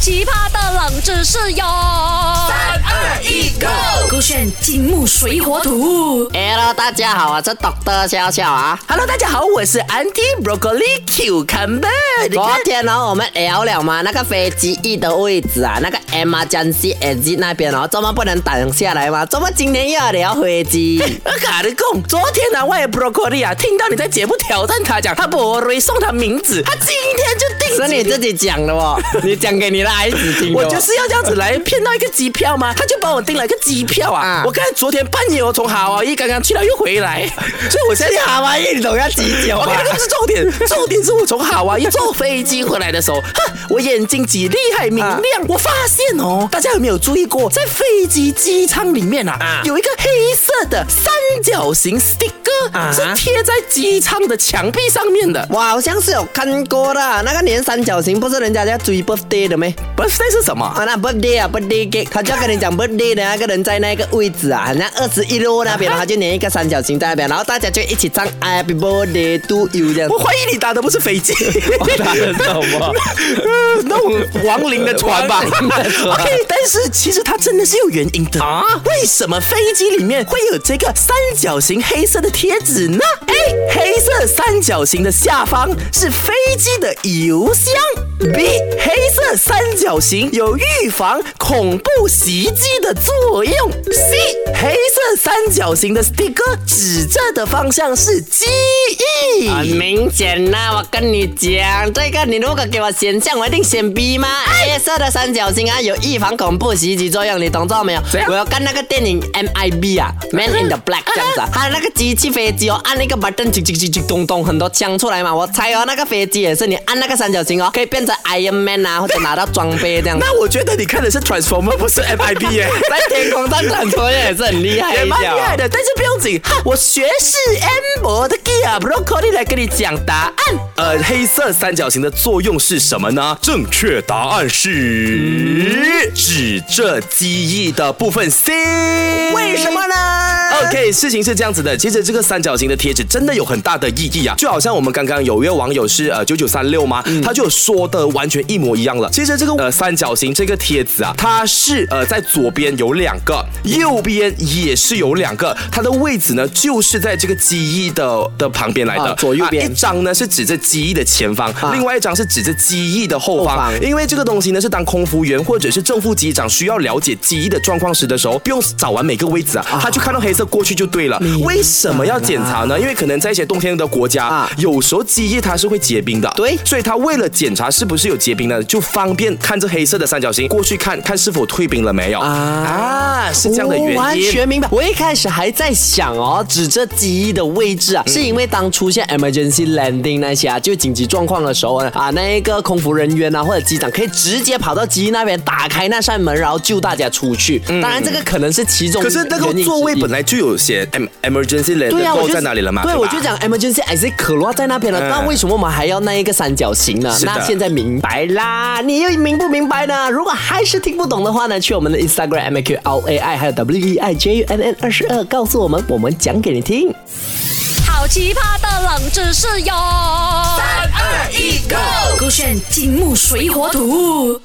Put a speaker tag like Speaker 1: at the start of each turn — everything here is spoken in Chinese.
Speaker 1: 奇葩的冷知识哟！三
Speaker 2: 二一，Go！
Speaker 1: 勾选金木水火土。
Speaker 3: Hello，大家好，我是 Doctor 笑笑啊。
Speaker 2: Hello，大家好，我是 Anti Broccoli Cucumber。你
Speaker 3: 昨，天呢，我们聊了嘛，那个飞机翼的位置啊，那个 emergency exit 那边哦，怎么不能挡下来吗？怎么今天又要聊飞机？
Speaker 2: 我跟你讲，昨天呢，我的 Broccoli 啊，听到你在节目挑战他讲，他不会送他名字，他今天就定
Speaker 3: 是你自己讲的哦，你讲给你的孩子听。
Speaker 2: 我就是要这样子来骗到一个机票吗，他就帮我订了一个机票啊。
Speaker 3: 啊
Speaker 2: 我刚才昨天半夜我从夏威夷刚刚去了又回来，所以我现在
Speaker 3: 夏威夷你懂要几久
Speaker 2: 我跟
Speaker 3: 啊
Speaker 2: 你？讲，不是重点，重点是我从夏威夷坐飞机回来的时候，哼，我眼睛几厉害明亮，我发现哦，大家有没有注意过，在飞机机舱里面啊，
Speaker 3: 啊
Speaker 2: 有一个黑色的三角形 sticker
Speaker 3: 啊
Speaker 2: 是贴在机舱的墙壁上面的。
Speaker 3: 我好像是有看过的，那个连三角形不是人家在追 birthday 的咩
Speaker 2: ？birthday 是什么？
Speaker 3: 啊，那 birthday 啊，birthday cake，他就要跟你讲 birthday 的那个人在那个位置啊，好像二十一楼那边，他就粘一个三角形在那边，然后大家就一起唱 Happy Birthday to you 这样
Speaker 2: 我。怀疑你打的不是飞机，
Speaker 3: 打的什么？
Speaker 2: 那种亡灵的船吧？OK，但是其实它真的是有原因的啊。为什么飞机里面会有这个三角形黑色的贴纸呢？A. 三角形的下方是飞机的油箱。B. 黑色三角形有预防恐怖袭击的作用。C. 黑色三角形的 sticker 指着的方向是机翼。
Speaker 3: 很明显呐，我跟你讲，这个你如果给我选项，我一定选 B 吗？黑色的三角形啊，有预防恐怖袭击作用，你懂这没有？我要看那个电影 MIB 啊，Man in the Black 这样子啊，它的那个机器飞机哦，按那个 button，叽叽叽叽咚咚，很多枪出来嘛。我猜哦，那个飞机也是，你按那个三角形哦，可以变成 Iron Man 啊，或者拿到装备这样。
Speaker 2: 那我觉得你看的是 Transformer，不是 MIB 耶。
Speaker 3: 在天空上转出也是很厉害
Speaker 2: 也蛮厉害的，但是不用紧，哈，我学士 M 博的 Gear Broccoli 来跟你讲答案。呃，黑色三角形的作用是什么呢？正确答案是指这机翼的部分 C。
Speaker 3: 为什么呢？
Speaker 2: OK，事情是这样子的，其实这个三角形的贴纸真的有很大的意义啊，就好像我们刚刚有一位网友是呃九九三六吗，他就说的完全一模一样了。其实这个呃三角形这个贴纸啊，它是呃在左边有两个，右边也是有两个，它的位置呢就是在这个机翼的的旁边来的，
Speaker 3: 啊左右边。
Speaker 2: 一张呢是指着机翼的前方，
Speaker 3: 啊
Speaker 2: 另外一张是指着机翼的后方，
Speaker 3: 后方
Speaker 2: 因为这个东西呢是当空服员或者是正副机长需要了解机翼的状况时的时候，不用找完每个位置啊，他就看到黑色过去就对了。为什么要检查呢？因为可能在一些冬天的国家，
Speaker 3: 啊。
Speaker 2: 有时候机翼它是会结冰的，
Speaker 3: 对。
Speaker 2: 所以它为了检查是不是有结冰呢，就方便看这黑色的三角形过去看看是否退冰了没有。
Speaker 3: 啊。
Speaker 2: 啊，是这样的原因。
Speaker 3: 我完全明白。我一开始还在想哦，指着机翼的位置啊，是因为当出现 emergency landing 那些啊，就紧急状况的时候呢，啊，那一个空服人员啊或者机长可以直接跑到机翼那边打开那扇门，然后救大家出去。当然，这个可能是其中
Speaker 2: 可是那个座位本来就有写 em emergency land
Speaker 3: 对呀、啊，
Speaker 2: 在哪里了嘛？
Speaker 3: 对，我就讲 emergency exit 可落在那边了。
Speaker 2: 嗯
Speaker 3: 那为什么我们还要那一个三角形呢？那现在明白啦，你又明不明白呢？如果还是听不懂的话呢，去我们的 Instagram M A Q L A I 还有 W E I J U N N 二十二，告诉我们，我们讲给你听。
Speaker 1: 好奇葩的冷知识哟！三
Speaker 2: 二一，Go！
Speaker 1: 勾选金木水火土。